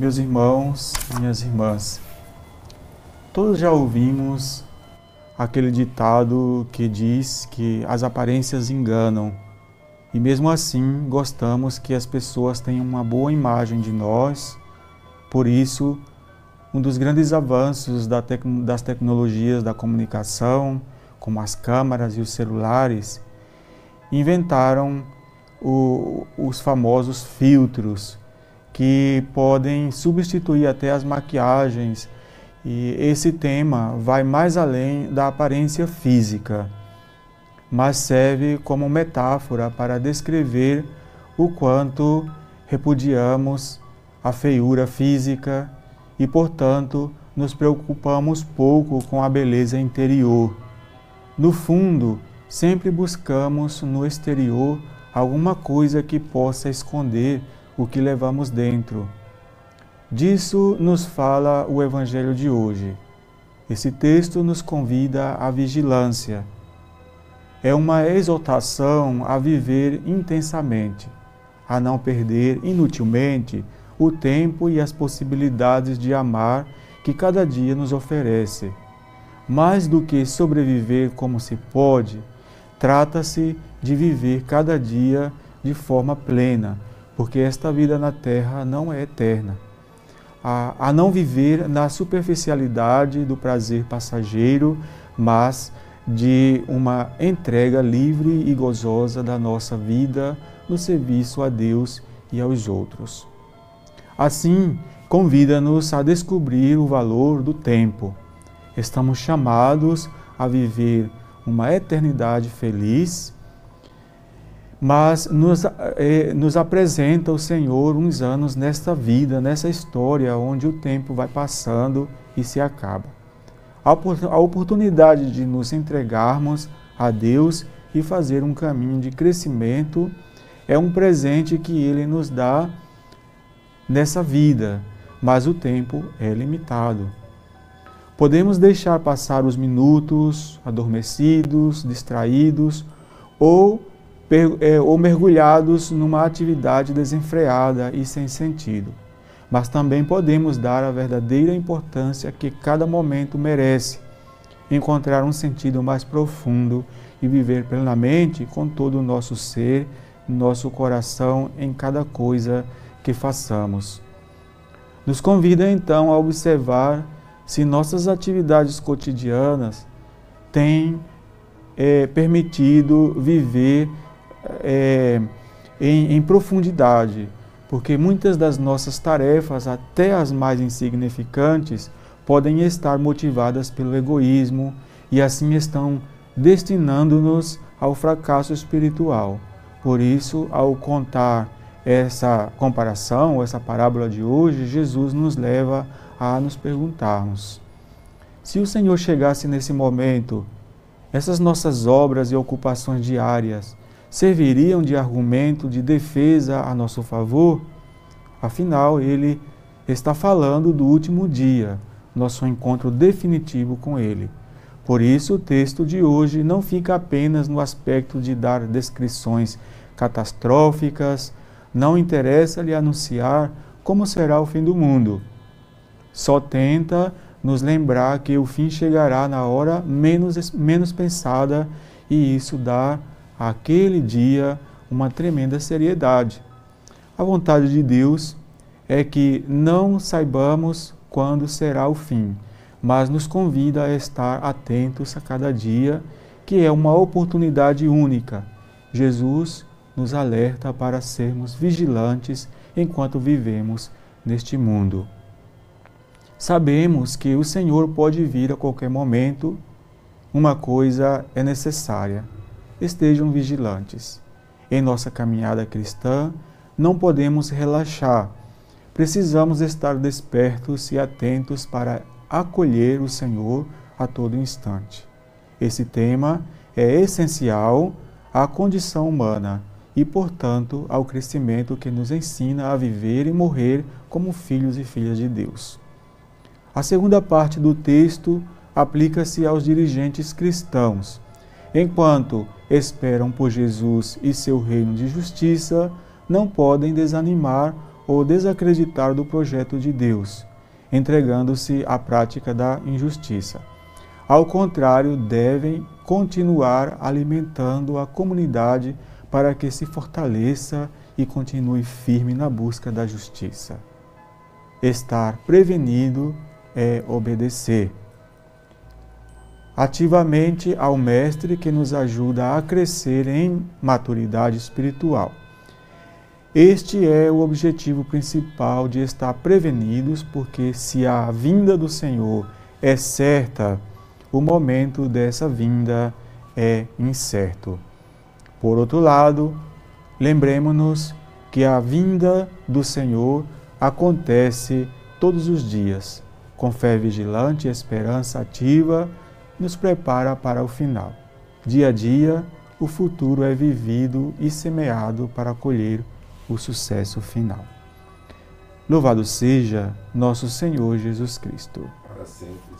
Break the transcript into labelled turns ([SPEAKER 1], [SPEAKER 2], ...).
[SPEAKER 1] Meus irmãos, minhas irmãs, todos já ouvimos aquele ditado que diz que as aparências enganam. E mesmo assim, gostamos que as pessoas tenham uma boa imagem de nós. Por isso, um dos grandes avanços das tecnologias da comunicação, como as câmaras e os celulares, inventaram o, os famosos filtros que podem substituir até as maquiagens. E esse tema vai mais além da aparência física, mas serve como metáfora para descrever o quanto repudiamos a feiura física e, portanto, nos preocupamos pouco com a beleza interior. No fundo, sempre buscamos no exterior alguma coisa que possa esconder o que levamos dentro. Disso nos fala o Evangelho de hoje. Esse texto nos convida à vigilância. É uma exortação a viver intensamente, a não perder inutilmente o tempo e as possibilidades de amar que cada dia nos oferece. Mais do que sobreviver como se pode, trata-se de viver cada dia de forma plena, porque esta vida na terra não é eterna. A, a não viver na superficialidade do prazer passageiro, mas de uma entrega livre e gozosa da nossa vida no serviço a Deus e aos outros. Assim, convida-nos a descobrir o valor do tempo. Estamos chamados a viver uma eternidade feliz mas nos, eh, nos apresenta o Senhor uns anos nesta vida, nessa história onde o tempo vai passando e se acaba. A, a oportunidade de nos entregarmos a Deus e fazer um caminho de crescimento é um presente que Ele nos dá nessa vida, mas o tempo é limitado. Podemos deixar passar os minutos adormecidos, distraídos ou ou mergulhados numa atividade desenfreada e sem sentido. Mas também podemos dar a verdadeira importância que cada momento merece, encontrar um sentido mais profundo e viver plenamente com todo o nosso ser, nosso coração em cada coisa que façamos. Nos convida então a observar se nossas atividades cotidianas têm é, permitido viver é, em, em profundidade, porque muitas das nossas tarefas, até as mais insignificantes, podem estar motivadas pelo egoísmo e assim estão destinando-nos ao fracasso espiritual. Por isso, ao contar essa comparação, essa parábola de hoje, Jesus nos leva a nos perguntarmos: se o Senhor chegasse nesse momento, essas nossas obras e ocupações diárias serviriam de argumento de defesa a nosso favor? Afinal, ele está falando do último dia, nosso encontro definitivo com ele. Por isso, o texto de hoje não fica apenas no aspecto de dar descrições catastróficas, não interessa-lhe anunciar como será o fim do mundo. Só tenta nos lembrar que o fim chegará na hora menos, menos pensada e isso dá aquele dia uma tremenda seriedade. A vontade de Deus é que não saibamos quando será o fim, mas nos convida a estar atentos a cada dia, que é uma oportunidade única. Jesus nos alerta para sermos vigilantes enquanto vivemos neste mundo. Sabemos que o Senhor pode vir a qualquer momento. Uma coisa é necessária: estejam vigilantes. Em nossa caminhada cristã, não podemos relaxar. Precisamos estar despertos e atentos para acolher o Senhor a todo instante. Esse tema é essencial à condição humana e, portanto, ao crescimento que nos ensina a viver e morrer como filhos e filhas de Deus. A segunda parte do texto aplica-se aos dirigentes cristãos enquanto esperam por Jesus e seu reino de justiça, não podem desanimar ou desacreditar do projeto de Deus, entregando-se à prática da injustiça. Ao contrário, devem continuar alimentando a comunidade para que se fortaleça e continue firme na busca da justiça. Estar prevenido é obedecer ativamente ao Mestre que nos ajuda a crescer em maturidade espiritual. Este é o objetivo principal de estar prevenidos, porque se a vinda do Senhor é certa, o momento dessa vinda é incerto. Por outro lado, lembremos-nos que a vinda do Senhor acontece todos os dias, com fé vigilante e esperança ativa, nos prepara para o final. Dia a dia, o futuro é vivido e semeado para colher o sucesso final. Louvado seja nosso Senhor Jesus Cristo.
[SPEAKER 2] Para sempre.